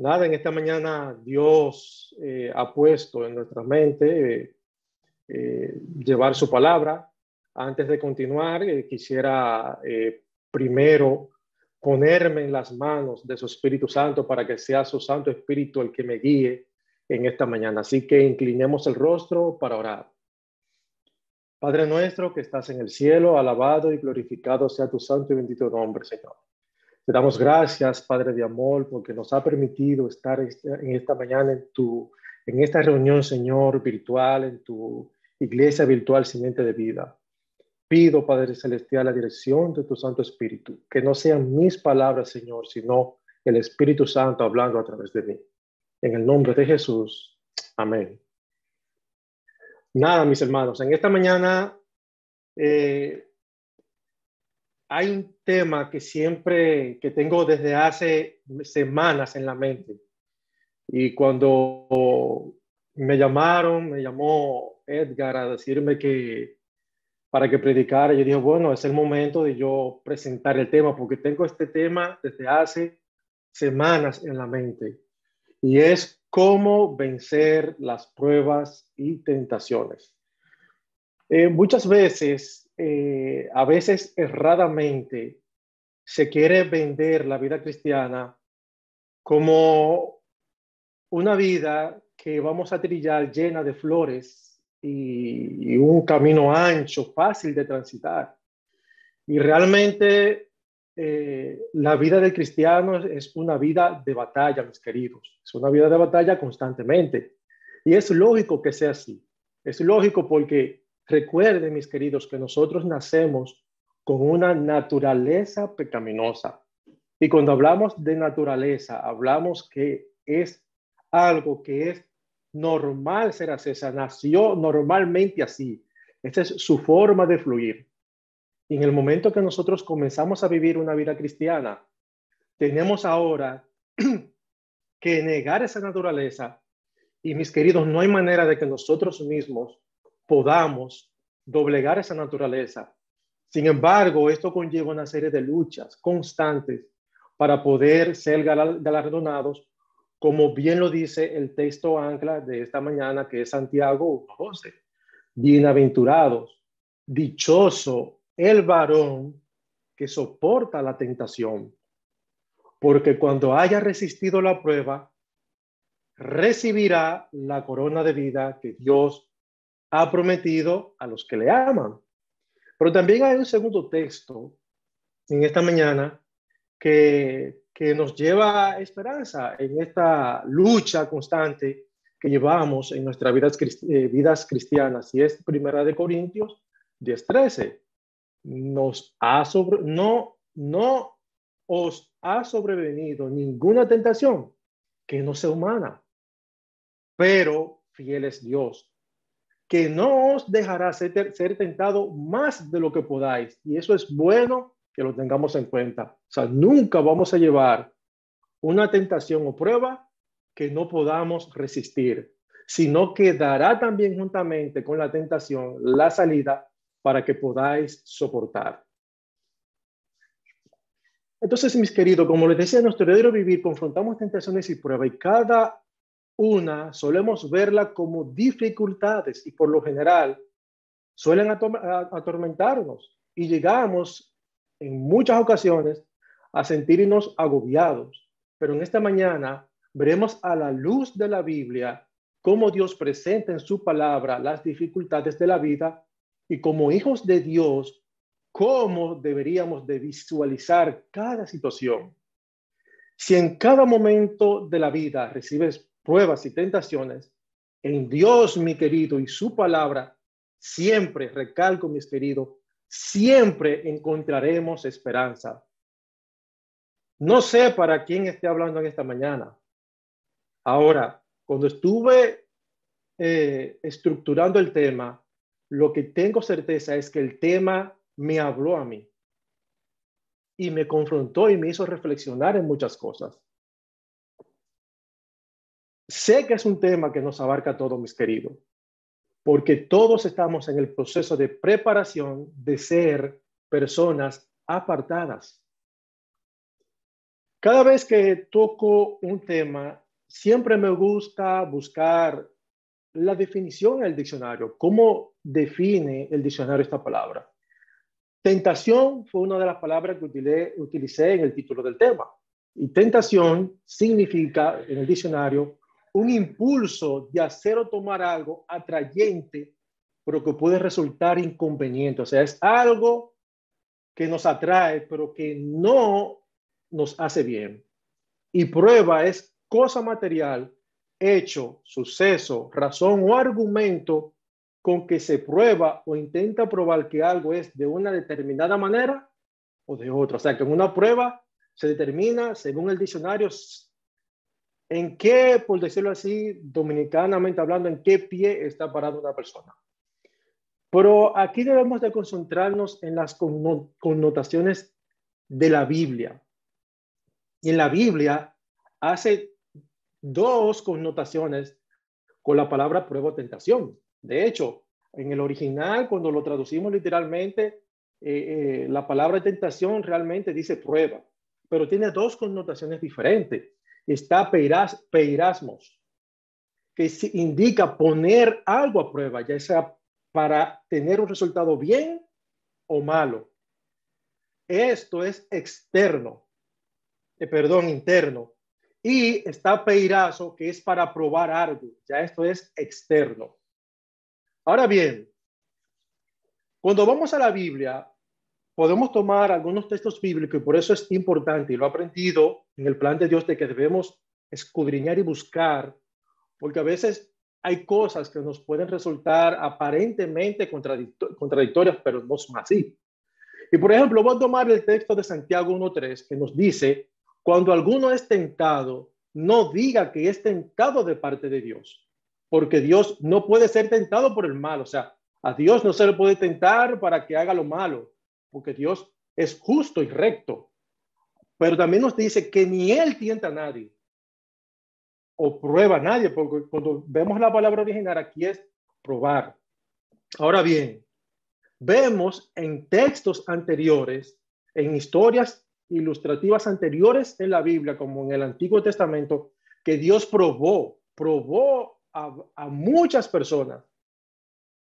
Nada, en esta mañana Dios eh, ha puesto en nuestra mente eh, eh, llevar su palabra. Antes de continuar, quisiera primero ponerme en las manos de su Espíritu Santo para que sea su Santo Espíritu el que me guíe en esta mañana. Así que inclinemos el rostro para orar. Padre nuestro que estás en el cielo, alabado y glorificado sea tu santo y bendito nombre, Señor. Te damos gracias, Padre de amor, porque nos ha permitido estar en esta mañana en, tu, en esta reunión, Señor, virtual, en tu iglesia virtual simiente de vida. Pido, Padre Celestial, la dirección de tu Santo Espíritu, que no sean mis palabras, Señor, sino el Espíritu Santo hablando a través de mí. En el nombre de Jesús. Amén. Nada, mis hermanos, en esta mañana eh, hay un tema que siempre, que tengo desde hace semanas en la mente. Y cuando me llamaron, me llamó Edgar a decirme que para que predicara, yo dije, bueno, es el momento de yo presentar el tema, porque tengo este tema desde hace semanas en la mente. Y es cómo vencer las pruebas y tentaciones. Eh, muchas veces, eh, a veces erradamente, se quiere vender la vida cristiana como una vida que vamos a trillar llena de flores y, un camino ancho, fácil de transitar. Y realmente eh, la vida del cristiano es una vida de batalla, mis queridos. Es una vida de batalla constantemente. Y es lógico que sea así. Es lógico porque recuerden, mis queridos, que nosotros nacemos con una naturaleza pecaminosa. Y cuando hablamos de naturaleza, hablamos que es algo que es normal ser así. nació normalmente así. Esa es su forma de fluir. Y en el momento que nosotros comenzamos a vivir una vida cristiana, tenemos ahora que negar esa naturaleza. Y mis queridos, no hay manera de que nosotros mismos podamos doblegar esa naturaleza. Sin embargo, esto conlleva una serie de luchas constantes para poder ser galardonados, como bien lo dice el texto ancla de esta mañana, que es Santiago 1.12. Bienaventurados, dichoso el varón que soporta la tentación, porque cuando haya resistido la prueba, recibirá la corona de vida que Dios ha prometido a los que le aman. Pero también hay un segundo texto en esta mañana que, que nos lleva esperanza en esta lucha constante que llevamos en nuestras vidas, eh, vidas cristianas, y es Primera de Corintios 10:13 nos ha sobre, no, no os ha sobrevenido ninguna tentación que no sea humana, pero fiel es Dios, que no os dejará ser, tentado más de lo que podáis. Y eso es bueno que lo tengamos en cuenta. O sea, nunca vamos a llevar una tentación o prueba que no podamos resistir, sino que dará también juntamente con la tentación la salida para que podáis soportar. Entonces, mis queridos, como les decía, nuestro verdadero vivir confrontamos tentaciones y pruebas y cada una solemos verla como dificultades y por lo general suelen atormentarnos y llegamos en muchas ocasiones a sentirnos agobiados. Pero en esta mañana veremos a la luz de la Biblia cómo Dios presenta en su palabra las dificultades de la vida y como hijos de Dios, cómo deberíamos de visualizar cada situación. Si en cada momento de la vida recibes pruebas y tentaciones, en Dios, mi querido, y su palabra, siempre, recalco, mis queridos, siempre encontraremos esperanza. No sé para quién esté hablando en esta mañana. Ahora, cuando estuve eh, estructurando el tema, lo que tengo certeza es que el tema me habló a mí y me confrontó y me hizo reflexionar en muchas cosas. Sé que es un tema que nos abarca a todos, mis queridos, porque todos estamos en el proceso de preparación de ser personas apartadas. Cada vez que toco un tema, siempre me gusta buscar la definición en el diccionario. ¿Cómo define el diccionario esta palabra? Tentación fue una de las palabras que utilicé, en el título del tema. Y tentación significa en el diccionario un impulso de hacer o tomar algo atrayente, pero que puede resultar inconveniente. O sea, es algo que nos atrae, pero que no nos hace bien. Y prueba es cosa material, hecho, suceso, razón o argumento con que se prueba o intenta probar que algo es de una determinada manera o de otra. O sea, que en una prueba se determina, según el diccionario, en qué, por decirlo así, dominicanamente hablando, en qué pie está parada una persona. Pero aquí debemos de concentrarnos en las connotaciones de la Biblia. Y en la Biblia hace dos connotaciones con la palabra prueba o tentación. De hecho, en el original, cuando lo traducimos literalmente, eh, eh, la palabra tentación realmente dice prueba, pero tiene dos connotaciones diferentes. Está peiras, peirasmos, que indica poner algo a prueba, ya sea para tener un resultado bien o malo. Esto es externo, eh, perdón, interno. Y está peirazo, que es para probar algo, ya esto es externo. Ahora bien, cuando vamos a la Biblia, podemos tomar algunos textos bíblicos y por eso es importante, y lo he aprendido en el plan de Dios de que debemos escudriñar y buscar, porque a veces hay cosas que nos pueden resultar aparentemente contradictorias, pero no son así. Y por ejemplo, voy a tomar el texto de Santiago 1.3 que nos dice, cuando alguno es tentado, no diga que es tentado de parte de Dios, porque Dios no puede ser tentado por el mal. O sea, a Dios no se le puede tentar para que haga lo malo, porque Dios es justo y recto. Pero también nos dice que ni Él tienta a nadie o prueba a nadie, porque cuando vemos la palabra original aquí es probar. Ahora bien, vemos en textos anteriores, en historias ilustrativas anteriores en la Biblia, como en el Antiguo Testamento, que Dios probó, probó a, muchas personas.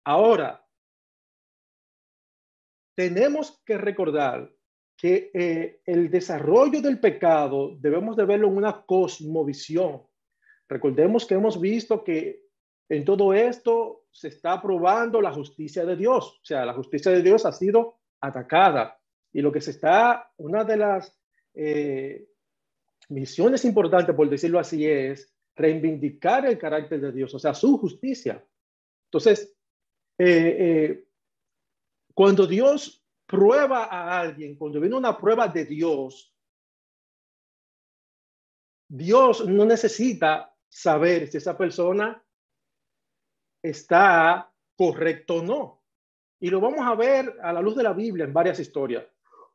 Ahora, tenemos que recordar que eh, el desarrollo del pecado debemos de verlo en una cosmovisión. Recordemos que hemos visto que en todo esto se está probando la justicia de Dios. O sea, la justicia de Dios ha sido atacada. Y lo que se está, una de las eh, misiones importantes, por decirlo así, es reivindicar el carácter de Dios, o sea, su justicia. Entonces, eh, eh, cuando Dios prueba a alguien, cuando viene una prueba de Dios, Dios no necesita saber si esa persona está correcto o no. Y lo vamos a ver a la luz de la Biblia en varias historias.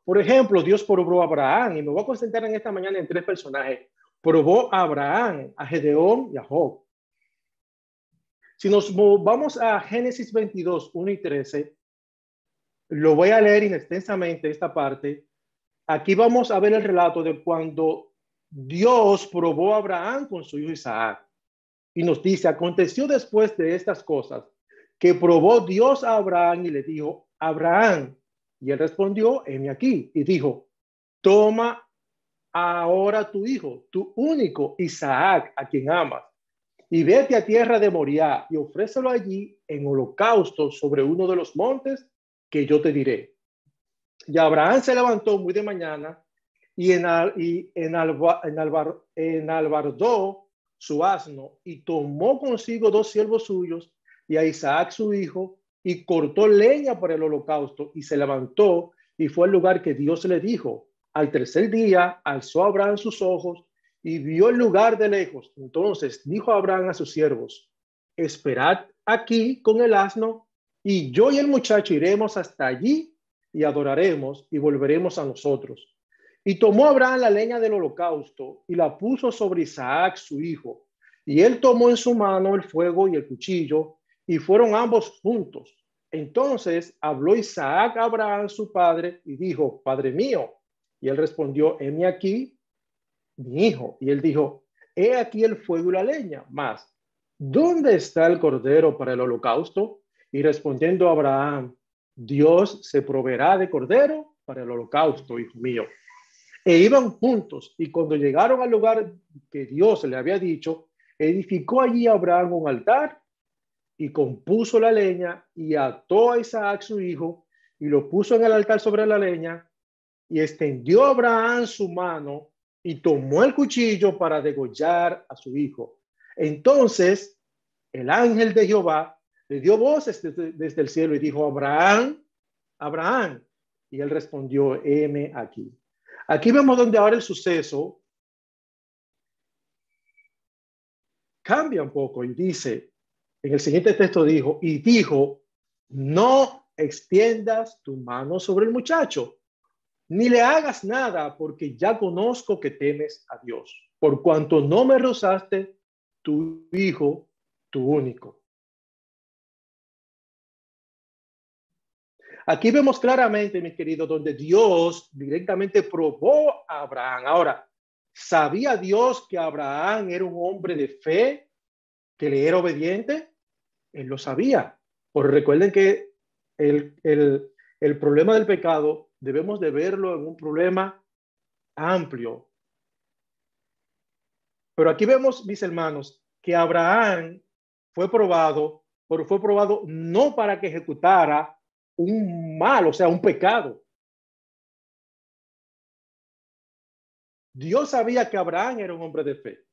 Por ejemplo, Dios probó a Abraham, y me voy a concentrar en esta mañana en tres personajes probó a Abraham, a Gedeón y a Job. Si nos vamos a Génesis 22, 1 y 13, lo voy a leer inextensamente esta parte. Aquí vamos a ver el relato de cuando Dios probó a Abraham con su hijo Isaac. Y nos dice, aconteció después de estas cosas que probó Dios a Abraham y le dijo, Abraham. Y él respondió, heme aquí. Y dijo, toma ahora tu hijo, tu único Isaac, a quien amas, y vete a tierra de Moriah y ofrécelo allí en holocausto sobre uno de los montes que yo te diré. Y Abraham se levantó muy de mañana y, en, y en, en albardó su asno y tomó consigo dos siervos suyos y a Isaac su hijo y cortó leña para el holocausto y se levantó y fue al lugar que Dios le dijo al tercer día alzó Abraham sus ojos y vio el lugar de lejos. Entonces dijo Abraham a sus siervos, esperad aquí con el asno y yo y el muchacho iremos hasta allí y adoraremos y volveremos a nosotros. Y tomó Abraham la leña del holocausto y la puso sobre Isaac su hijo. Y él tomó en su mano el fuego y el cuchillo y fueron ambos juntos. Entonces habló Isaac a Abraham su padre y dijo, Padre mío. Y él respondió, heme aquí. mi hijo. Y él dijo, he aquí el fuego y la leña, más, ¿dónde está el cordero para el holocausto? Y respondiendo Abraham, Dios se proveerá de cordero para el holocausto, hijo mío. E iban juntos y cuando llegaron al lugar que Dios le había dicho, edificó allí Abraham un altar y compuso la leña y ató a Isaac su hijo y lo puso en el altar sobre la leña y extendió Abraham su mano y tomó el cuchillo para degollar a su hijo. Entonces el ángel de Jehová le dio voces desde, desde el cielo y dijo, Abraham, Abraham. Y él respondió, heme aquí. Aquí vemos donde ahora el suceso cambia un poco y dice, en el siguiente texto dijo, y dijo, no extiendas tu mano sobre el muchacho, ni le hagas nada, porque ya conozco que temes a Dios, por cuanto no me rozaste tu hijo, tu único. Aquí vemos claramente, mis queridos, donde Dios directamente probó a Abraham. Ahora, ¿sabía Dios que Abraham era un hombre de fe, que le era obediente? Él lo sabía. Por recuerden que el, el, el problema del pecado debemos de verlo en un problema amplio. Pero aquí vemos, mis hermanos, que Abraham fue probado, pero fue probado no para que ejecutara un mal, o sea, un pecado. Dios sabía que Abraham era un hombre de fe.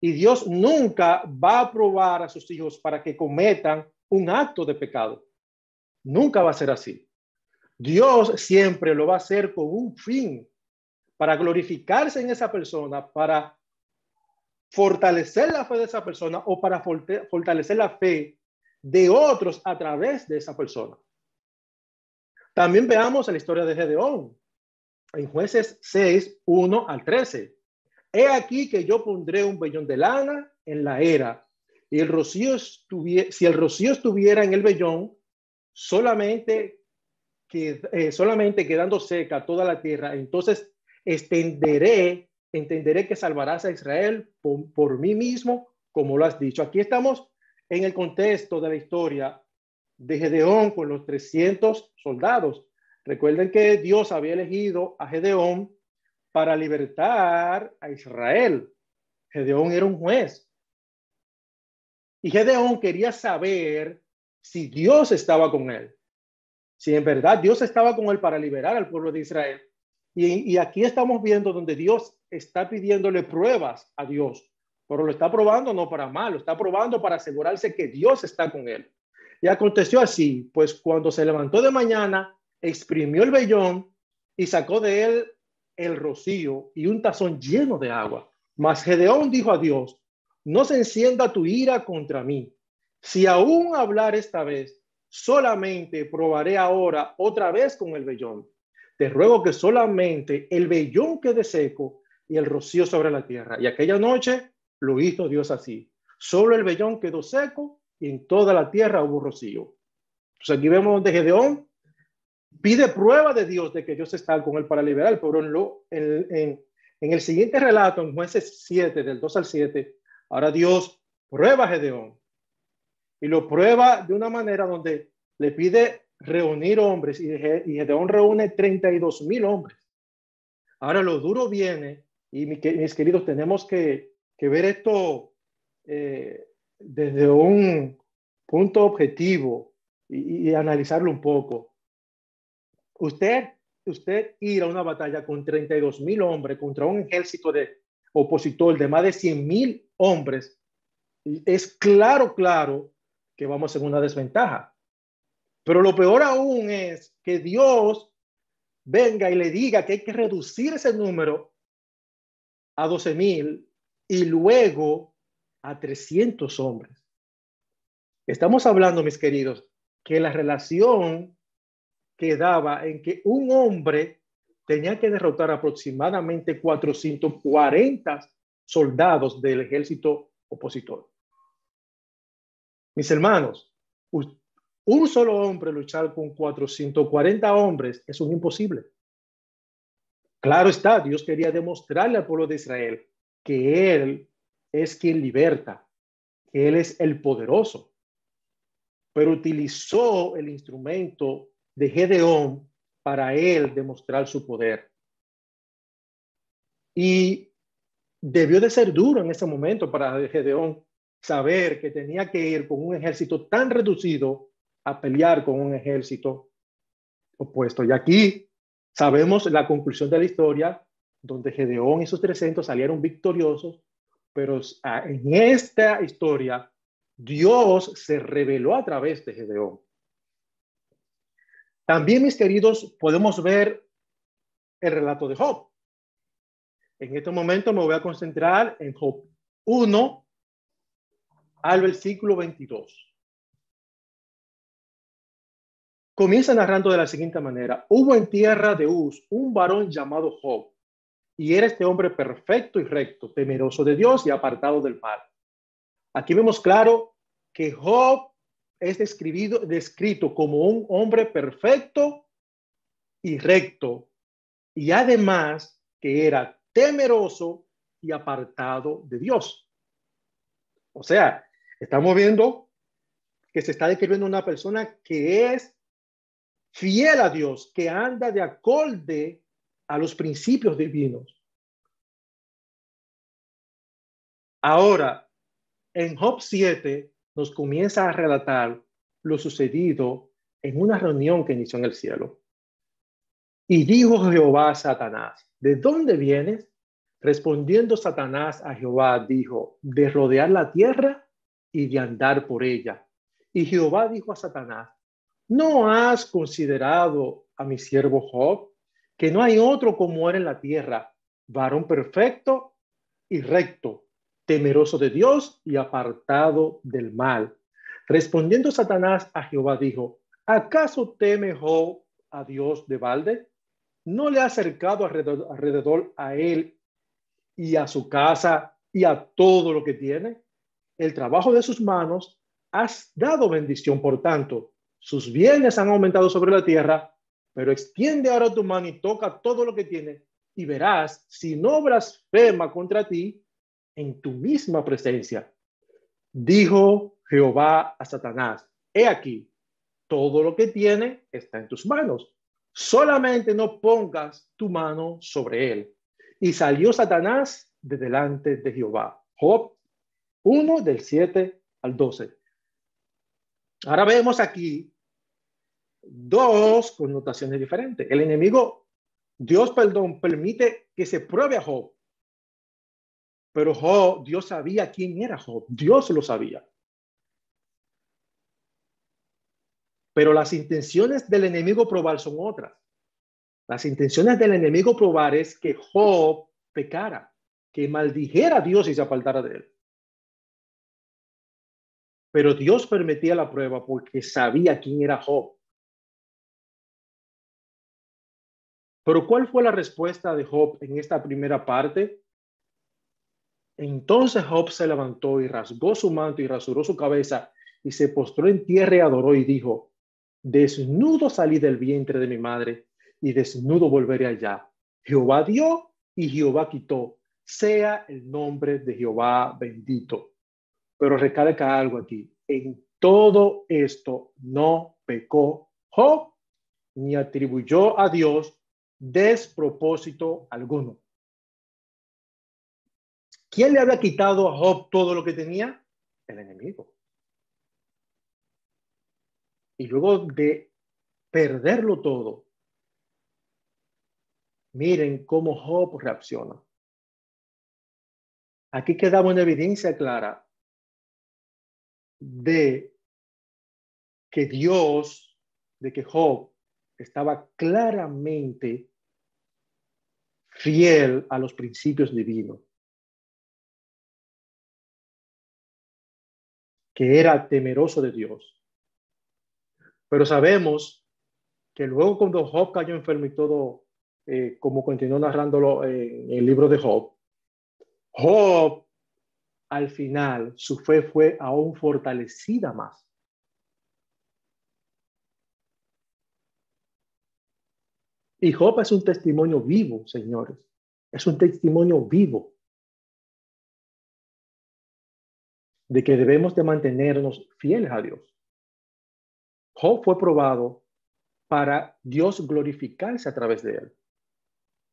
Y Dios nunca va a probar a sus hijos para que cometan un acto de pecado. Nunca va a ser así. Dios siempre lo va a hacer con un fin, para glorificarse en esa persona, para fortalecer la fe de esa persona o para fortalecer la fe de otros a través de esa persona. También veamos la historia de Gedeón en jueces 6, 1 al 13. He aquí que yo pondré un vellón de lana en la era y el rocío si el rocío estuviera en el vellón, solamente, que, eh, solamente quedando seca toda la tierra, entonces extenderé, entenderé que salvarás a Israel por, por mí mismo, como lo has dicho. Aquí estamos en el contexto de la historia de Gedeón con los 300 soldados. Recuerden que Dios había elegido a Gedeón para libertar a Israel. Gedeón era un juez. Y Gedeón quería saber si Dios estaba con él. Si en verdad Dios estaba con él para liberar al pueblo de Israel. Y, y aquí estamos viendo donde Dios está pidiéndole pruebas a Dios pero lo está probando no para mal, lo está probando para asegurarse que Dios está con él. Y aconteció así, pues cuando se levantó de mañana, exprimió el vellón y sacó de él el rocío y un tazón lleno de agua. Mas Gedeón dijo a Dios, no se encienda tu ira contra mí. Si aún hablar esta vez, solamente probaré ahora otra vez con el vellón. Te ruego que solamente el vellón quede seco y el rocío sobre la tierra. Y aquella noche lo hizo Dios así. Solo el vellón quedó seco y en toda la tierra hubo rocío. Entonces aquí vemos donde Gedeón pide prueba de Dios de que Dios está con él para liberar, pero en, lo, en, el siguiente relato, en jueces 7, del 2 al 7, ahora Dios prueba a Gedeón y lo prueba de una manera donde le pide reunir hombres y, Gedeón reúne 32 mil hombres. Ahora lo duro viene y mis queridos tenemos que que ver esto eh, desde un punto objetivo y, analizarlo un poco. Usted, usted ir a una batalla con 32 mil hombres contra un ejército de opositor de más de 100 mil hombres, es claro, claro que vamos en una desventaja. Pero lo peor aún es que Dios venga y le diga que hay que reducir ese número a 12 mil y luego a 300 hombres. Estamos hablando, mis queridos, que la relación quedaba en que un hombre tenía que derrotar aproximadamente 440 soldados del ejército opositor. Mis hermanos, un solo hombre luchar con 440 hombres es un imposible. Claro está, Dios quería demostrarle al pueblo de Israel que Él es quien liberta, que Él es el poderoso. Pero utilizó el instrumento de Gedeón para Él demostrar su poder. Y debió de ser duro en ese momento para Gedeón saber que tenía que ir con un ejército tan reducido a pelear con un ejército opuesto. Y aquí sabemos la conclusión de la historia, donde Gedeón y sus 300 salieron victoriosos, pero en esta historia Dios se reveló a través de Gedeón. También, mis queridos, podemos ver el relato de Job. En este momento me voy a concentrar en Job 1 al versículo 22. Comienza narrando de la siguiente manera. Hubo en tierra de Uz un varón llamado Job, y era este hombre perfecto y recto, temeroso de Dios y apartado del mal. Aquí vemos claro que Job es describido, descrito como un hombre perfecto y recto, y además que era temeroso y apartado de Dios. O sea, estamos viendo que se está describiendo una persona que es fiel a Dios, que anda de acorde a los principios divinos. Ahora, en Job 7 nos comienza a relatar lo sucedido en una reunión que inició en el cielo. Y dijo Jehová a Satanás, ¿de dónde vienes? Respondiendo Satanás a Jehová, dijo, de rodear la tierra y de andar por ella. Y Jehová dijo a Satanás, ¿no has considerado a mi siervo Job, que no hay otro como él en la tierra, varón perfecto y recto, temeroso de Dios y apartado del mal? Respondiendo Satanás a Jehová dijo, ¿acaso teme Job a Dios de balde? ¿No le ha acercado alrededor, alrededor a él y a su casa y a todo lo que tiene? El trabajo de sus manos has dado bendición, por tanto, sus bienes han aumentado sobre la tierra, pero extiende ahora tu mano y toca todo lo que tiene y verás si no blasfema contra ti en tu misma presencia. Dijo Jehová a Satanás, he aquí, todo lo que tiene está en tus manos solamente no pongas tu mano sobre él. Y salió Satanás de delante de Jehová. Job 1 del 7 al 12. Ahora vemos aquí dos connotaciones diferentes. El enemigo, Dios, perdón, permite que se pruebe a Job. Pero Job, Dios sabía quién era Job. Dios lo sabía. Pero las intenciones del enemigo probar son otras. Las intenciones del enemigo probar es que Job pecara, que maldijera a Dios y se apartara de él. Pero Dios permitía la prueba porque sabía quién era Job. Pero ¿cuál fue la respuesta de Job en esta primera parte? Entonces Job se levantó y rasgó su manto y rasuró su cabeza y se postró en tierra y adoró y dijo, Desnudo salí del vientre de mi madre y desnudo volveré allá. Jehová dio y Jehová quitó. Sea el nombre de Jehová bendito. Pero recalca algo aquí. En todo esto no pecó Job ni atribuyó a Dios despropósito alguno. ¿Quién le había quitado a Job todo lo que tenía? El enemigo. Y luego de perderlo todo, miren cómo Job reacciona. Aquí quedaba una evidencia clara de que Dios, de que Job estaba claramente fiel a los principios divinos, que era temeroso de Dios pero sabemos que luego cuando Job cayó enfermo y todo, eh, como continuó narrándolo en el libro de Job, Job al final su fe fue aún fortalecida más. Y Job es un testimonio vivo, señores. Es un testimonio vivo de que debemos de mantenernos fieles a Dios. Job fue probado para Dios glorificarse a través de él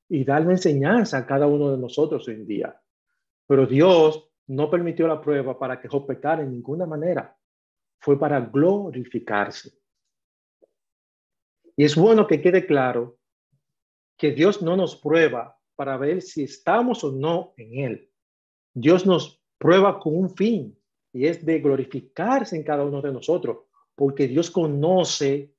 y darle enseñanza a cada uno de nosotros hoy en día. Pero Dios no permitió la prueba para que Job pecara en ninguna manera. Fue para glorificarse. Y es bueno que quede claro que Dios no nos prueba para ver si estamos o no en Él. Dios nos prueba con un fin y es de glorificarse en cada uno de nosotros, porque Dios conoce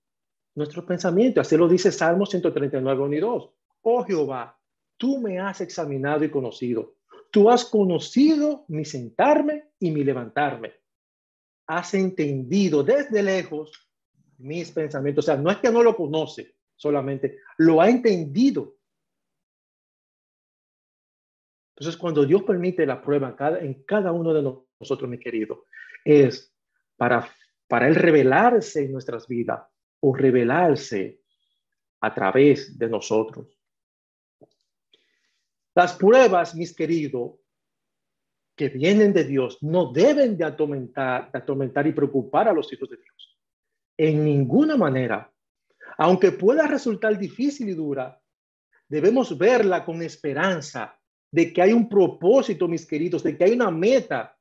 nuestros pensamientos. Así lo dice Salmo 139, 1 y 2. Oh Jehová, tú me has examinado y conocido. Tú has conocido mi sentarme y mi levantarme. Has entendido desde lejos mis pensamientos. O sea, no es que no lo conoce solamente, lo ha entendido. Entonces, cuando Dios permite la prueba en cada uno de nosotros, mi querido, es para, para Él revelarse en nuestras vidas o revelarse a través de nosotros. Las pruebas, mis queridos, que vienen de Dios, no deben de atormentar, de atormentar y preocupar a los hijos de Dios. En ninguna manera. Aunque pueda resultar difícil y dura, debemos verla con esperanza de que hay un propósito, mis queridos, de que hay una meta.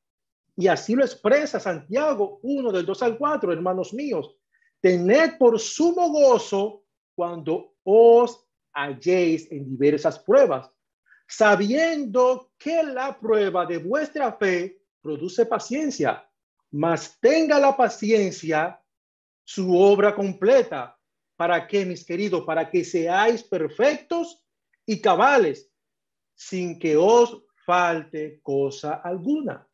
Y así lo expresa Santiago 1 del 2 al 4, hermanos míos. Tened por sumo gozo cuando os halléis en diversas pruebas, sabiendo que la prueba de vuestra fe produce paciencia, mas tenga la paciencia su obra completa. ¿Para qué, mis queridos? Para que seáis perfectos y cabales, sin que os falte cosa alguna.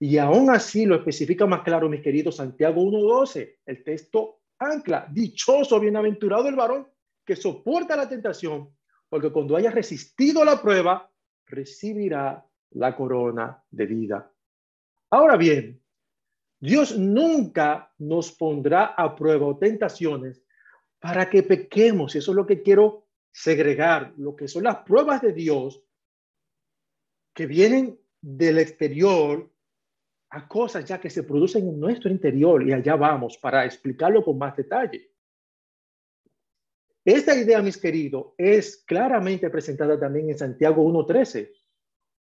Y aún así lo especifica más claro, mis queridos, Santiago 1.12, el texto ancla, dichoso, bienaventurado el varón que soporta la tentación, porque cuando haya resistido la prueba, recibirá la corona de vida. Ahora bien, Dios nunca nos pondrá a prueba o tentaciones para que pequemos. Eso es lo que quiero segregar, lo que son las pruebas de Dios que vienen del exterior a cosas ya que se producen en nuestro interior y allá vamos para explicarlo con más detalle. Esta idea, mis queridos, es claramente presentada también en Santiago 1.13.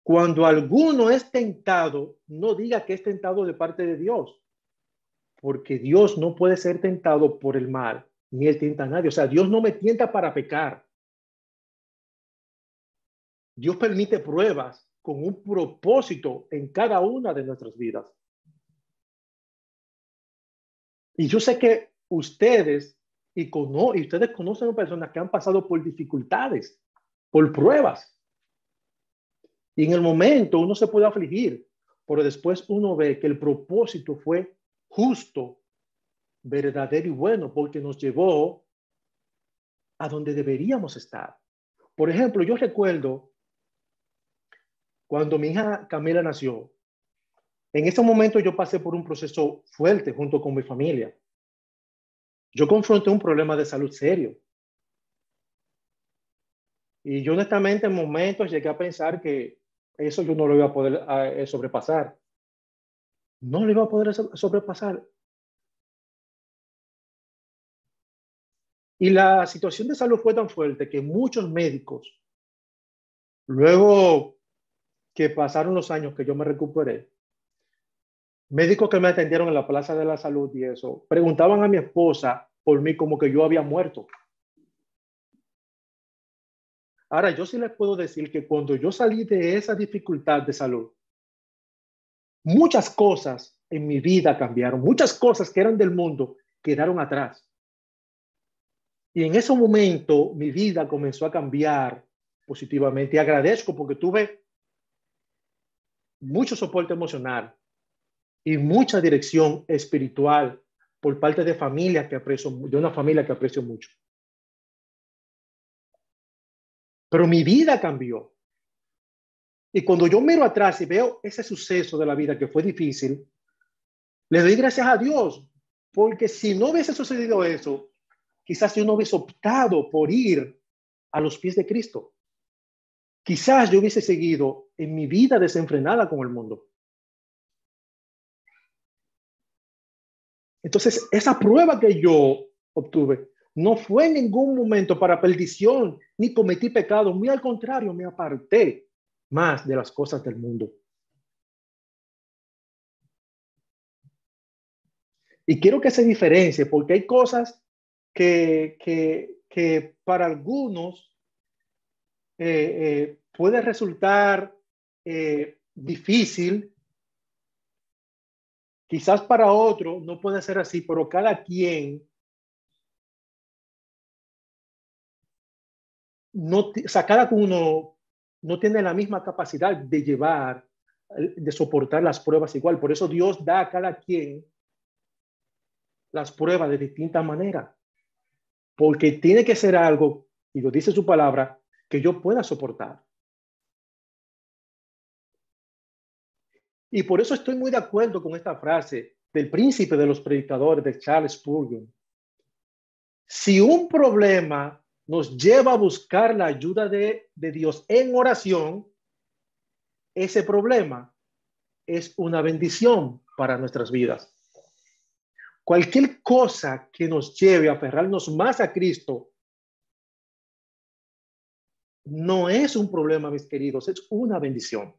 Cuando alguno es tentado, no diga que es tentado de parte de Dios, porque Dios no puede ser tentado por el mal, ni él tienta a nadie. O sea, Dios no me tienta para pecar. Dios permite pruebas con un propósito en cada una de nuestras vidas. Y yo sé que ustedes y, ustedes conocen a personas que han pasado por dificultades, por pruebas. Y en el momento uno se puede afligir, pero después uno ve que el propósito fue justo, verdadero y bueno, porque nos llevó a donde deberíamos estar. Por ejemplo, yo recuerdo cuando mi hija Camila nació, en ese momento yo pasé por un proceso fuerte junto con mi familia. Yo confronté un problema de salud serio. Y yo honestamente en momentos llegué a pensar que eso yo no lo iba a poder eh, sobrepasar. No lo iba a poder sobrepasar. Y la situación de salud fue tan fuerte que muchos médicos, luego que pasaron los años que yo me recuperé, médicos que me atendieron en la Plaza de la Salud y eso, preguntaban a mi esposa por mí como que yo había muerto. Ahora, yo sí les puedo decir que cuando yo salí de esa dificultad de salud, muchas cosas en mi vida cambiaron, muchas cosas que eran del mundo quedaron atrás. Y en ese momento mi vida comenzó a cambiar positivamente. Y agradezco porque tuve mucho soporte emocional y mucha dirección espiritual por parte de familia que aprecio, de una familia que aprecio mucho. Pero mi vida cambió. Y cuando yo miro atrás y veo ese suceso de la vida que fue difícil, le doy gracias a Dios, porque si no hubiese sucedido eso, quizás yo no hubiese optado por ir a los pies de Cristo. Quizás yo hubiese seguido en mi vida desenfrenada con el mundo. Entonces, esa prueba que yo obtuve no fue en ningún momento para perdición, ni cometí pecado, muy al contrario, me aparté más de las cosas del mundo. Y quiero que se diferencie, porque hay cosas que, que, para algunos eh, eh, puede resultar eh, difícil. Quizás para otro no puede ser así, pero cada quien no, o sea, uno no tiene la misma capacidad de llevar, de soportar las pruebas igual. Por eso Dios da a cada quien las pruebas de distinta manera. Porque tiene que ser algo, y lo dice su palabra, que yo pueda soportar. Y por eso estoy muy de acuerdo con esta frase del príncipe de los predicadores de Charles Spurgeon. Si un problema nos lleva a buscar la ayuda de, Dios en oración, ese problema es una bendición para nuestras vidas. Cualquier cosa que nos lleve a aferrarnos más a Cristo no es un problema, mis queridos, es una bendición.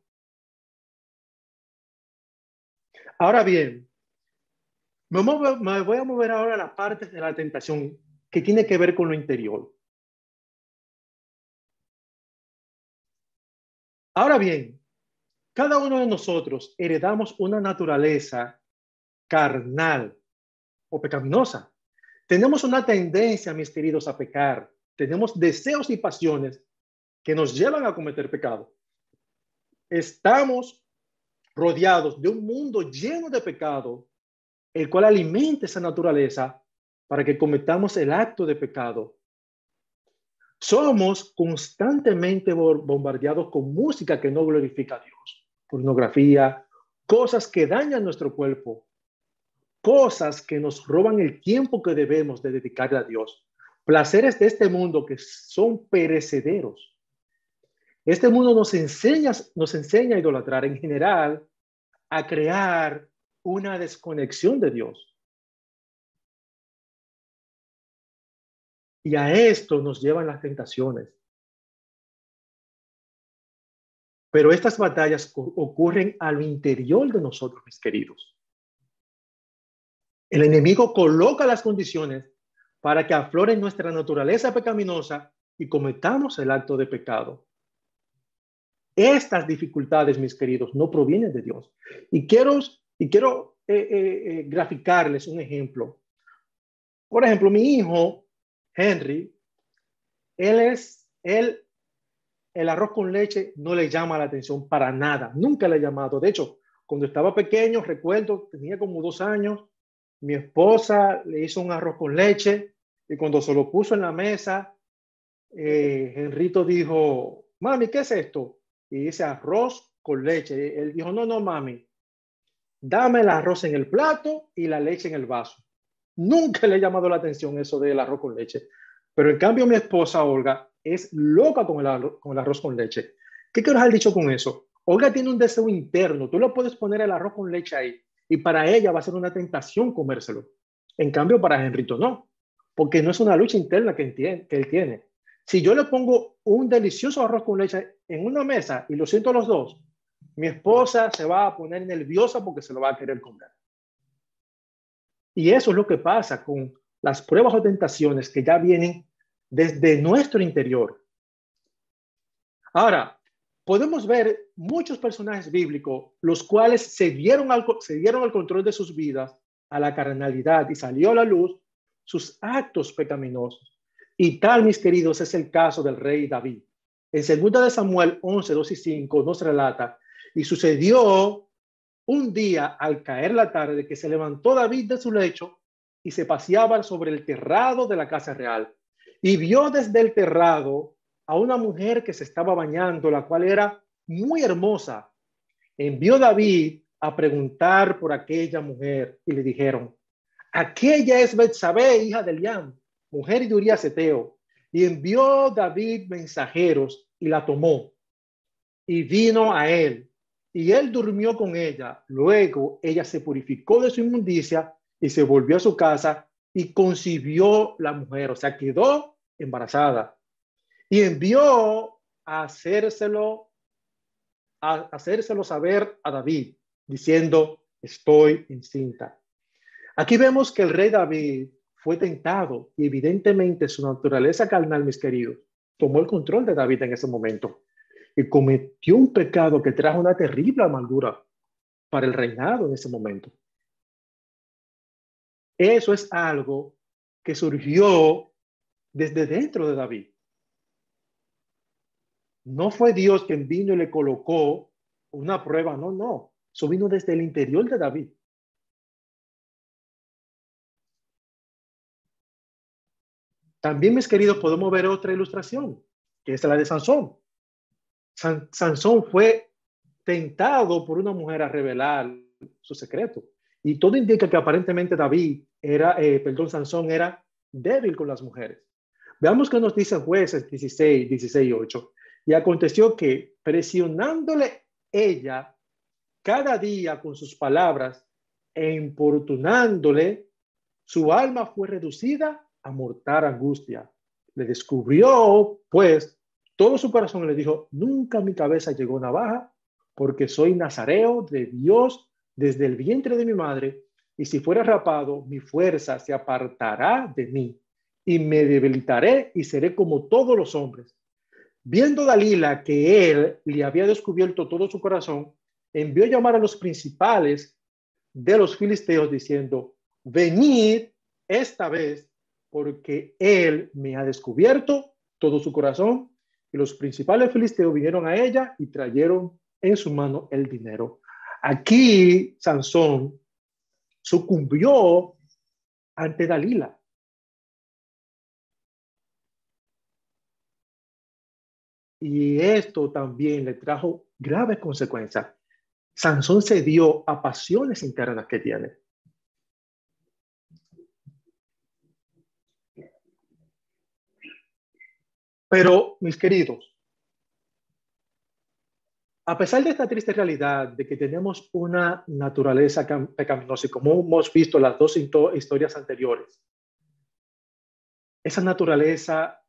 Ahora bien, me, voy a mover ahora a la parte de la tentación que tiene que ver con lo interior. Ahora bien, cada uno de nosotros heredamos una naturaleza carnal o pecaminosa. Tenemos una tendencia, mis queridos, a pecar. Tenemos deseos y pasiones que nos llevan a cometer pecado. Estamos rodeados de un mundo lleno de pecado, el cual alimenta esa naturaleza para que cometamos el acto de pecado. Somos constantemente bombardeados con música que no glorifica a Dios, pornografía, cosas que dañan nuestro cuerpo, cosas que nos roban el tiempo que debemos de dedicarle a Dios, placeres de este mundo que son perecederos. Este mundo nos enseña, nos enseña a idolatrar en general, a crear una desconexión de Dios. Y a esto nos llevan las tentaciones. Pero estas batallas ocurren al interior de nosotros, mis queridos. El enemigo coloca las condiciones para que aflore nuestra naturaleza pecaminosa y cometamos el acto de pecado. Estas dificultades, mis queridos, no provienen de Dios. Y quiero, y quiero eh, eh, eh, graficarles un ejemplo. Por ejemplo, mi hijo, Henry, él es, él, el arroz con leche no le llama la atención para nada. Nunca le ha llamado. De hecho, cuando estaba pequeño, recuerdo, tenía como dos años, mi esposa le hizo un arroz con leche y cuando se lo puso en la mesa, eh, Henrito dijo, mami, ¿qué es esto? Y dice arroz con leche. Él dijo, no, no, mami, dame el arroz en el plato y la leche en el vaso. Nunca le ha llamado la atención eso del arroz con leche. Pero en cambio mi esposa Olga es loca con el, arroz, con leche. ¿Qué quiero dejar dicho con eso? Olga tiene un deseo interno. Tú le puedes poner el arroz con leche ahí y para ella va a ser una tentación comérselo. En cambio, para Henrito no, porque no es una lucha interna que, que él tiene. Si yo le pongo un delicioso arroz con leche en una mesa y lo siento los dos, mi esposa se va a poner nerviosa porque se lo va a querer comer. Y eso es lo que pasa con las pruebas o tentaciones que ya vienen desde nuestro interior. Ahora, podemos ver muchos personajes bíblicos, los cuales se dieron, al, se al control de sus vidas, a la carnalidad y salió a la luz sus actos pecaminosos. Y tal, mis queridos, es el caso del rey David. En 2 de Samuel 11, 2 y 5 nos relata, y sucedió un día al caer la tarde que se levantó David de su lecho y se paseaba sobre el terrado de la casa real. Y vio desde el terrado a una mujer que se estaba bañando, la cual era muy hermosa. Envió David a preguntar por aquella mujer y le dijeron, aquella es Betsabé, hija de Eliam, mujer de Urias Eteo, y envió David mensajeros y la tomó. Y vino a él y él durmió con ella. Luego ella se purificó de su inmundicia y se volvió a su casa y concibió la mujer, o sea, quedó embarazada. Y envió a hacérselo, a hacérselo saber a David, diciendo, estoy encinta. Aquí vemos que el rey David fue tentado y evidentemente su naturaleza carnal, mis queridos, tomó el control de David en ese momento y cometió un pecado que trajo una terrible amargura para el reinado en ese momento. Eso es algo que surgió desde dentro de David. No fue Dios quien vino y le colocó una prueba, no, no. Eso vino desde el interior de David. También, mis queridos, podemos ver otra ilustración, que es la de Sansón. Sansón fue tentado por una mujer a revelar su secreto. Y todo indica que aparentemente David era, eh, perdón, Sansón era débil con las mujeres. Veamos qué nos dice jueces 16, 16 y 8. Y aconteció que presionándole ella cada día con sus palabras e importunándole, su alma fue reducida a mortal angustia. Le descubrió, pues, todo su corazón le dijo, nunca mi cabeza llegó navaja, porque soy nazareo de Dios desde el vientre de mi madre, y si fuera rapado, mi fuerza se apartará de mí, y me debilitaré y seré como todos los hombres. Viendo Dalila que él le había descubierto todo su corazón, envió llamar a los principales de los filisteos diciendo, venid esta vez, porque él me ha descubierto todo su corazón y los principales filisteos vinieron a ella y trajeron en su mano el dinero. Aquí Sansón sucumbió ante Dalila. Y esto también le trajo graves consecuencias. Sansón se dio a pasiones internas que tiene. Pero, mis queridos, a pesar de esta triste realidad de que tenemos una naturaleza pecaminosa y como hemos visto las dos historias anteriores, esa naturaleza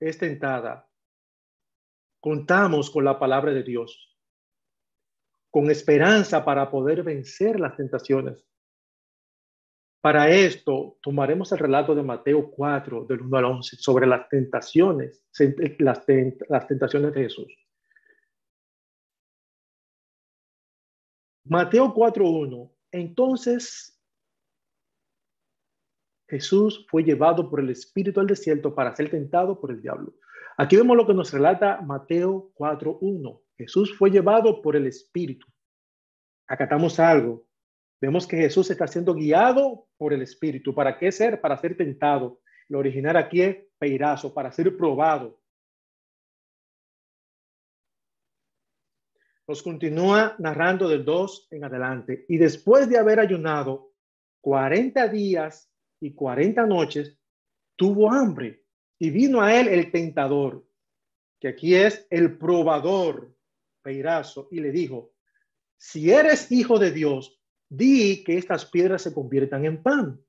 es tentada. Contamos con la palabra de Dios, con esperanza para poder vencer las tentaciones. Para esto, tomaremos el relato de Mateo 4, del 1 al 11, sobre las tentaciones, las, tentaciones de Jesús. Mateo 4, 1. Entonces Jesús fue llevado por el Espíritu al desierto para ser tentado por el diablo. Aquí vemos lo que nos relata Mateo 4, 1. Jesús fue llevado por el Espíritu. Acatamos algo. Vemos que Jesús está siendo guiado por el Espíritu. ¿Para qué ser? Para ser tentado. Lo original aquí es peirazo, para ser probado. Nos continúa narrando del 2 en adelante. Y después de haber ayunado 40 días y 40 noches, tuvo hambre. Y vino a él el tentador, que aquí es el probador, peirazo, y le dijo, si eres hijo de Dios, di que estas piedras se conviertan en pan.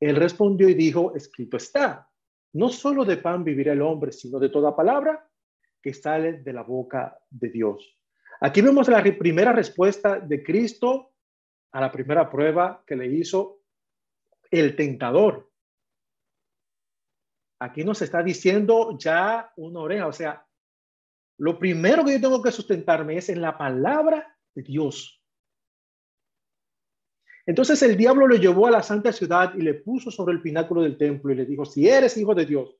Él respondió y dijo, escrito está, no solo de pan vivirá el hombre, sino de toda palabra que sale de la boca de Dios. Aquí vemos la primera respuesta de Cristo a la primera prueba que le hizo el tentador. Aquí nos está diciendo ya una oreja, o sea, lo primero que yo tengo que sustentarme es en la palabra de Dios. Entonces el diablo le llevó a la santa ciudad y le puso sobre el pináculo del templo y le dijo, si eres hijo de Dios,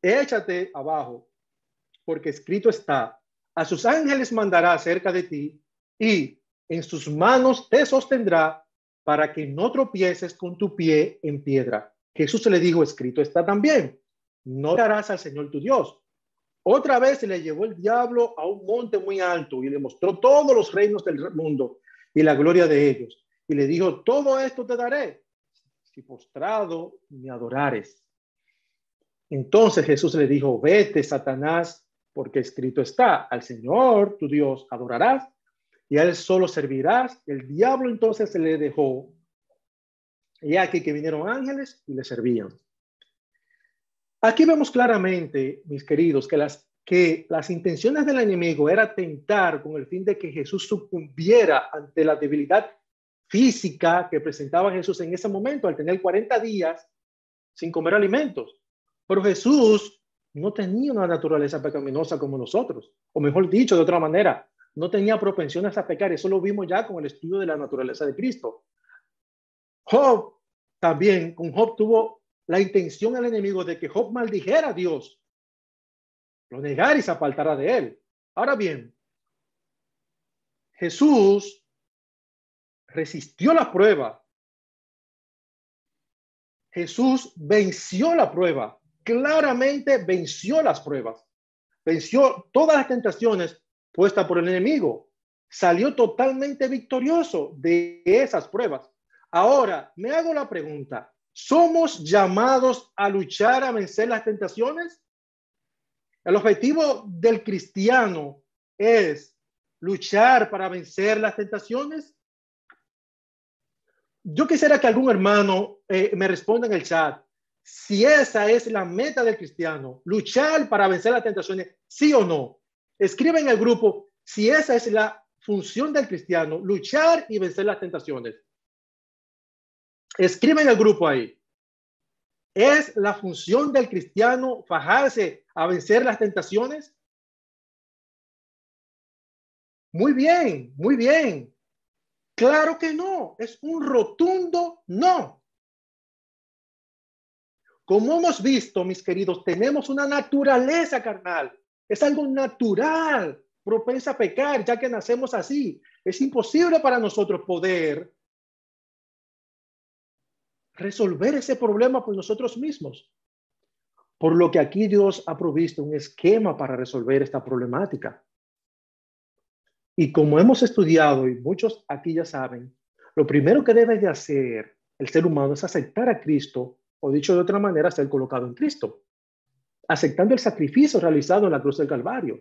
échate abajo, porque escrito está, a sus ángeles mandará cerca de ti y en sus manos te sostendrá para que no tropieces con tu pie en piedra. Jesús le dijo, escrito está también, no darás al Señor tu Dios. Otra vez se le llevó el diablo a un monte muy alto y le mostró todos los reinos del mundo y la gloria de ellos y le dijo, todo esto te daré si postrado me adorares. Entonces Jesús le dijo, vete, Satanás, porque escrito está, al Señor, tu Dios, adorarás y a él solo servirás. El diablo entonces se le dejó. Y aquí que vinieron ángeles y le servían. Aquí vemos claramente, mis queridos, que las, que las intenciones del enemigo era tentar con el fin de que Jesús sucumbiera ante la debilidad física que presentaba Jesús en ese momento al tener 40 días sin comer alimentos. Pero Jesús no tenía una naturaleza pecaminosa como nosotros, o mejor dicho, de otra manera, no tenía propensiones a pecar. Eso lo vimos ya con el estudio de la naturaleza de Cristo. Job también, con Job tuvo la intención el enemigo de que Job maldijera a Dios, lo negara y se apartara de él. Ahora bien, Jesús resistió la prueba. Jesús venció la prueba. Claramente venció las pruebas. Venció todas las tentaciones puestas por el enemigo. Salió totalmente victorioso de esas pruebas. Ahora, me hago la pregunta, ¿somos llamados a luchar a vencer las tentaciones? El objetivo del cristiano es luchar para vencer las tentaciones. Yo quisiera que algún hermano eh, me responda en el chat si esa es la meta del cristiano, luchar para vencer las tentaciones, sí o no. Escribe en el grupo si esa es la función del cristiano, luchar y vencer las tentaciones. Escribe en el grupo ahí. ¿Es la función del cristiano fajarse a vencer las tentaciones? Muy bien, muy bien. Claro que no, es un rotundo no. Como hemos visto, mis queridos, tenemos una naturaleza carnal. Es algo natural, propensa a pecar, ya que nacemos así. Es imposible para nosotros poder resolver ese problema por nosotros mismos. Por lo que aquí Dios ha provisto un esquema para resolver esta problemática. Y como hemos estudiado, y muchos aquí ya saben, lo primero que debe de hacer el ser humano es aceptar a Cristo, o dicho de otra manera, ser colocado en Cristo, aceptando el sacrificio realizado en la cruz del Calvario,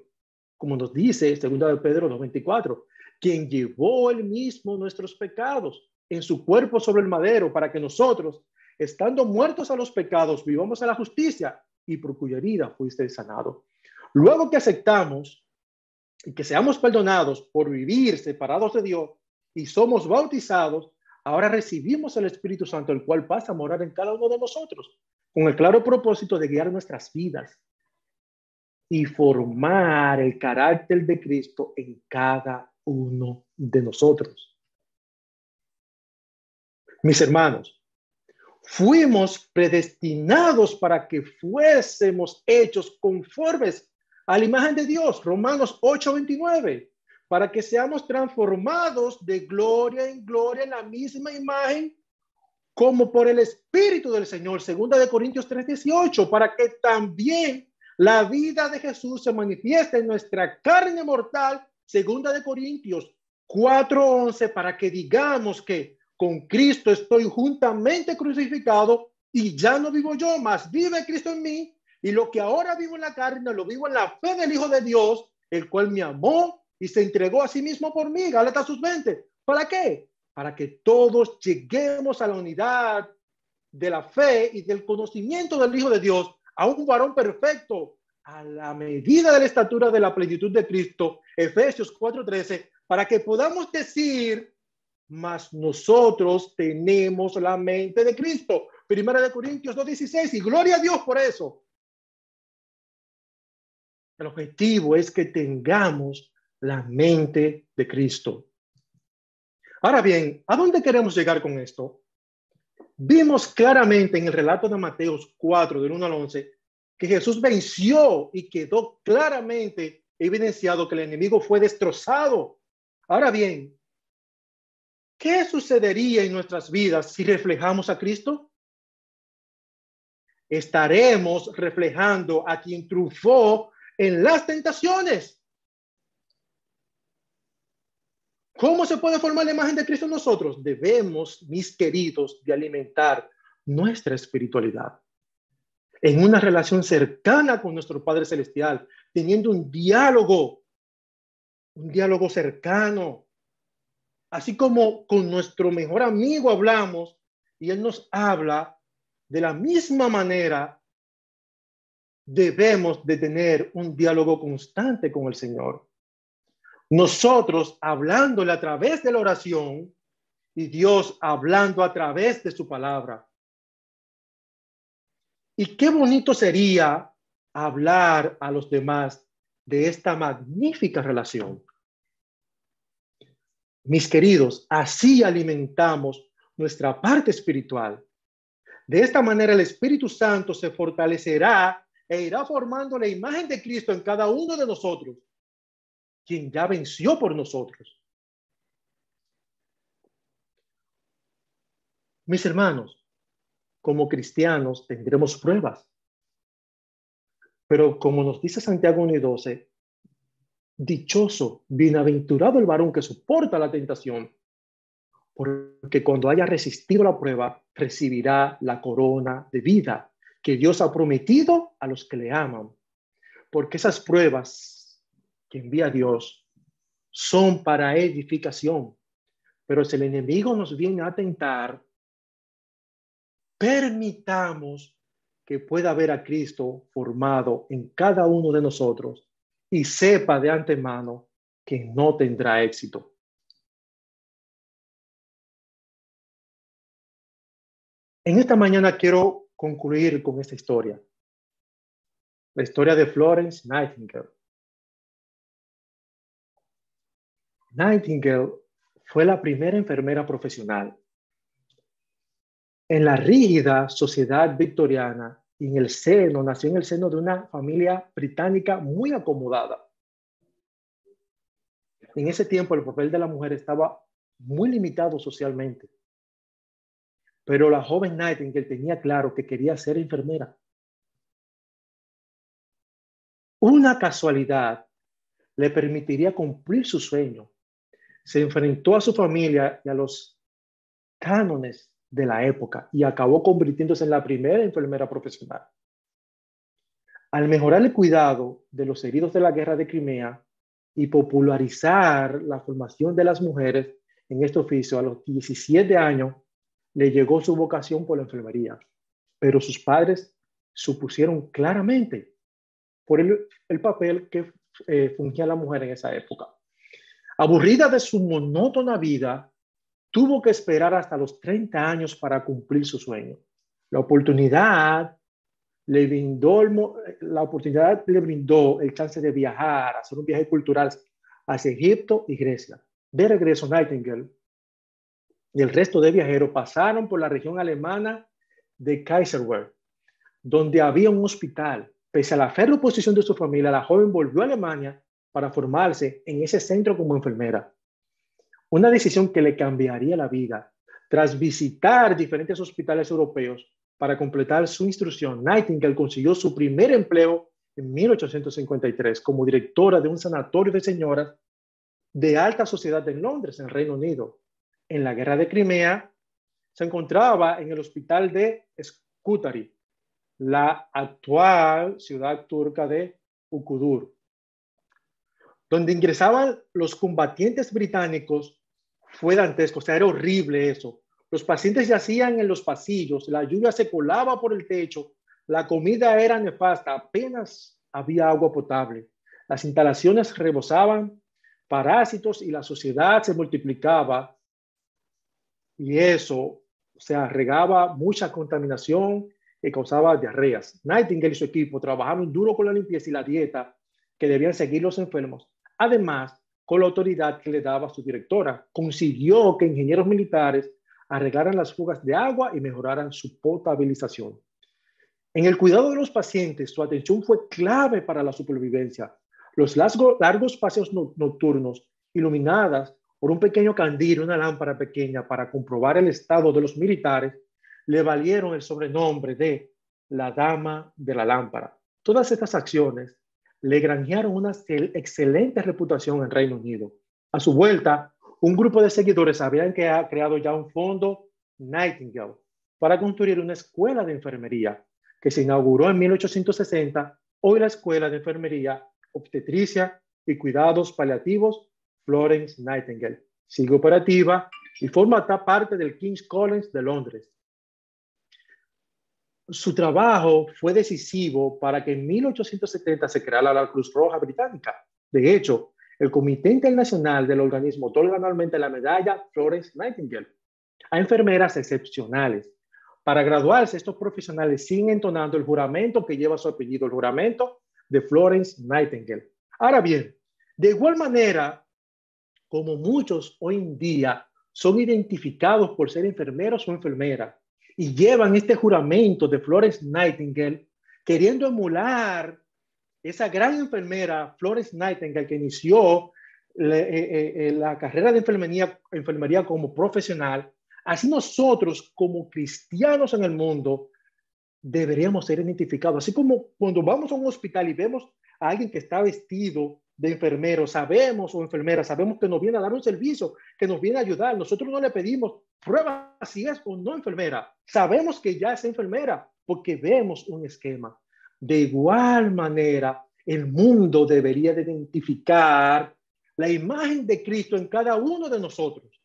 como nos dice 2 de Pedro 2.24, quien llevó él mismo nuestros pecados en su cuerpo sobre el madero para que nosotros, estando muertos a los pecados, vivamos a la justicia y por cuya herida fuiste sanado. Luego que aceptamos y que seamos perdonados por vivir separados de Dios y somos bautizados, ahora recibimos el Espíritu Santo, el cual pasa a morar en cada uno de nosotros, con el claro propósito de guiar nuestras vidas y formar el carácter de Cristo en cada uno de nosotros. Mis hermanos, fuimos predestinados para que fuésemos hechos conformes a la imagen de Dios, Romanos 8:29, para que seamos transformados de gloria en gloria en la misma imagen como por el Espíritu del Señor, segunda de Corintios 3:18, para que también la vida de Jesús se manifieste en nuestra carne mortal, segunda de Corintios 4:11, para que digamos que con Cristo estoy juntamente crucificado y ya no vivo yo, más vive Cristo en mí. Y lo que ahora vivo en la carne, lo vivo en la fe del Hijo de Dios, el cual me amó y se entregó a sí mismo por mí. Gálatas sus 20. ¿Para qué? Para que todos lleguemos a la unidad de la fe y del conocimiento del Hijo de Dios, a un varón perfecto, a la medida de la estatura de la plenitud de Cristo. Efesios 4:13, para que podamos decir mas nosotros tenemos la mente de Cristo. Primera de Corintios 2.16 y gloria a Dios por eso. El objetivo es que tengamos la mente de Cristo. Ahora bien, ¿a dónde queremos llegar con esto? Vimos claramente en el relato de Mateos 4, del 1 al 11, que Jesús venció y quedó claramente evidenciado que el enemigo fue destrozado. Ahora bien, ¿Qué sucedería en nuestras vidas si reflejamos a Cristo? Estaremos reflejando a quien triunfó en las tentaciones. ¿Cómo se puede formar la imagen de Cristo nosotros? Debemos, mis queridos, de alimentar nuestra espiritualidad. en una relación cercana con nuestro Padre Celestial, teniendo un diálogo, un diálogo cercano. Así como con nuestro mejor amigo hablamos y él nos habla, de la misma manera debemos de tener un diálogo constante con el Señor. Nosotros hablándole a través de la oración y Dios hablando a través de su palabra. Y qué bonito sería hablar a los demás de esta magnífica relación. Mis queridos, así alimentamos nuestra parte espiritual. De esta manera el Espíritu Santo se fortalecerá e irá formando la imagen de Cristo en cada uno de nosotros, quien ya venció por nosotros. Mis hermanos, como cristianos tendremos pruebas. Pero como nos dice Santiago 1.12, dichoso, bienaventurado el varón que soporta la tentación, porque cuando haya resistido la prueba, recibirá la corona de vida que Dios ha prometido a los que le aman. Porque esas pruebas que envía Dios son para edificación. Pero si el enemigo nos viene a tentar, permitamos que pueda ver a Cristo formado en cada uno de nosotros y sepa de antemano que no tendrá éxito. En esta mañana quiero concluir con esta historia. La historia de Florence Nightingale. Nightingale fue la primera enfermera profesional en la rígida sociedad victoriana y en el seno, nació en el seno de una familia británica muy acomodada. En ese tiempo el papel de la mujer estaba muy limitado socialmente. Pero la joven Nightingale tenía claro que quería ser enfermera. Una casualidad le permitiría cumplir su sueño. Se enfrentó a su familia y a los cánones de la época y acabó convirtiéndose en la primera enfermera profesional. Al mejorar el cuidado de los heridos de la guerra de Crimea y popularizar la formación de las mujeres en este oficio, a los 17 años le llegó su vocación por la enfermería, pero sus padres supusieron claramente por el, papel que eh, fungía la mujer en esa época. Aburrida de su monótona vida, tuvo que esperar hasta los 30 años para cumplir su sueño. La oportunidad le brindó, la oportunidad le brindó el chance de viajar, hacer un viaje cultural hacia Egipto y Grecia. De regreso, Nightingale y el resto de viajeros pasaron por la región alemana de Kaiserwerth, donde había un hospital. Pese a la férrea oposición de su familia, la joven volvió a Alemania para formarse en ese centro como enfermera. Una decisión que le cambiaría la vida. Tras visitar diferentes hospitales europeos para completar su instrucción, Nightingale consiguió su primer empleo en 1853 como directora de un sanatorio de señoras de alta sociedad en Londres, en Reino Unido. En la guerra de Crimea, se encontraba en el hospital de Scutari, la actual ciudad turca de Ukudur, donde ingresaban los combatientes británicos fue dantesco, o sea, era horrible eso. Los pacientes yacían en los pasillos, la lluvia se colaba por el techo, la comida era nefasta, apenas había agua potable. Las instalaciones rebosaban parásitos y la sociedad se multiplicaba. Y eso, o sea, mucha contaminación y causaba diarreas. Nightingale y su equipo trabajaron duro con la limpieza y la dieta que debían seguir los enfermos. Además, con la autoridad que le daba su directora. Consiguió que ingenieros militares arreglaran las fugas de agua y mejoraran su potabilización. En el cuidado de los pacientes, su atención fue clave para la supervivencia. Los largos paseos nocturnos, iluminadas por un pequeño candil, una lámpara pequeña para comprobar el estado de los militares, le valieron el sobrenombre de la Dama de la Lámpara. Todas estas acciones le granjearon una excelente reputación en Reino Unido. A su vuelta, un grupo de seguidores habían creado ya un fondo Nightingale para construir una escuela de enfermería. que se inauguró en 1860, hoy la Escuela de Enfermería, Obstetricia y Cuidados Paliativos Florence Nightingale. Sigue operativa y forma parte del King's College de Londres. Su trabajo fue decisivo para que en 1870 se creara la Cruz Roja Británica. De hecho, el Comité Internacional del Organismo otorga anualmente la medalla Florence Nightingale a enfermeras excepcionales. Para graduarse, estos profesionales siguen entonando el juramento que lleva su apellido, el juramento de Florence Nightingale. Ahora bien, de igual manera, como muchos hoy en día son identificados por ser enfermeros o enfermeras y llevan este juramento de Florence Nightingale, queriendo emular esa gran enfermera, Florence Nightingale, que inició la, eh, eh, eh, la carrera de enfermería como profesional, así nosotros como cristianos en el mundo deberíamos ser identificados. Así como cuando vamos a un hospital y vemos a alguien que está vestido de enfermero, sabemos o enfermera, sabemos que nos viene a dar un servicio, que nos viene a ayudar. Nosotros no le pedimos prueba si es o no enfermera. Sabemos que ya es enfermera porque vemos un esquema. De igual manera, el mundo debería de identificar la imagen de Cristo en cada uno de nosotros.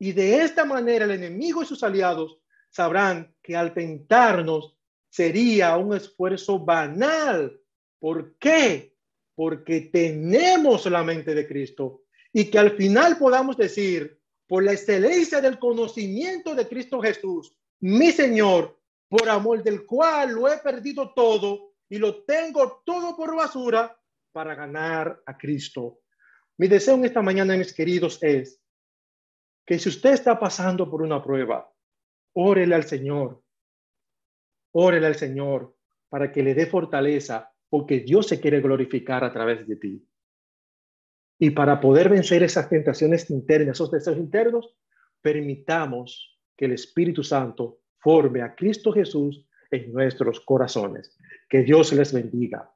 Y de esta manera el enemigo y sus aliados sabrán que al tentarnos sería un esfuerzo banal. ¿Por qué? Porque tenemos la mente de Cristo y que al final podamos decir, por la excelencia del conocimiento de Cristo Jesús, mi Señor, por amor del cual lo he perdido todo y lo tengo todo por basura para ganar a Cristo. Mi deseo en esta mañana, mis queridos, es que si usted está pasando por una prueba, órele al Señor, órele al Señor para que le dé fortaleza porque Dios se quiere glorificar a través de ti. Y para poder vencer esas tentaciones internas, esos deseos internos, permitamos que el Espíritu Santo forme a Cristo Jesús en nuestros corazones. Que Dios les bendiga.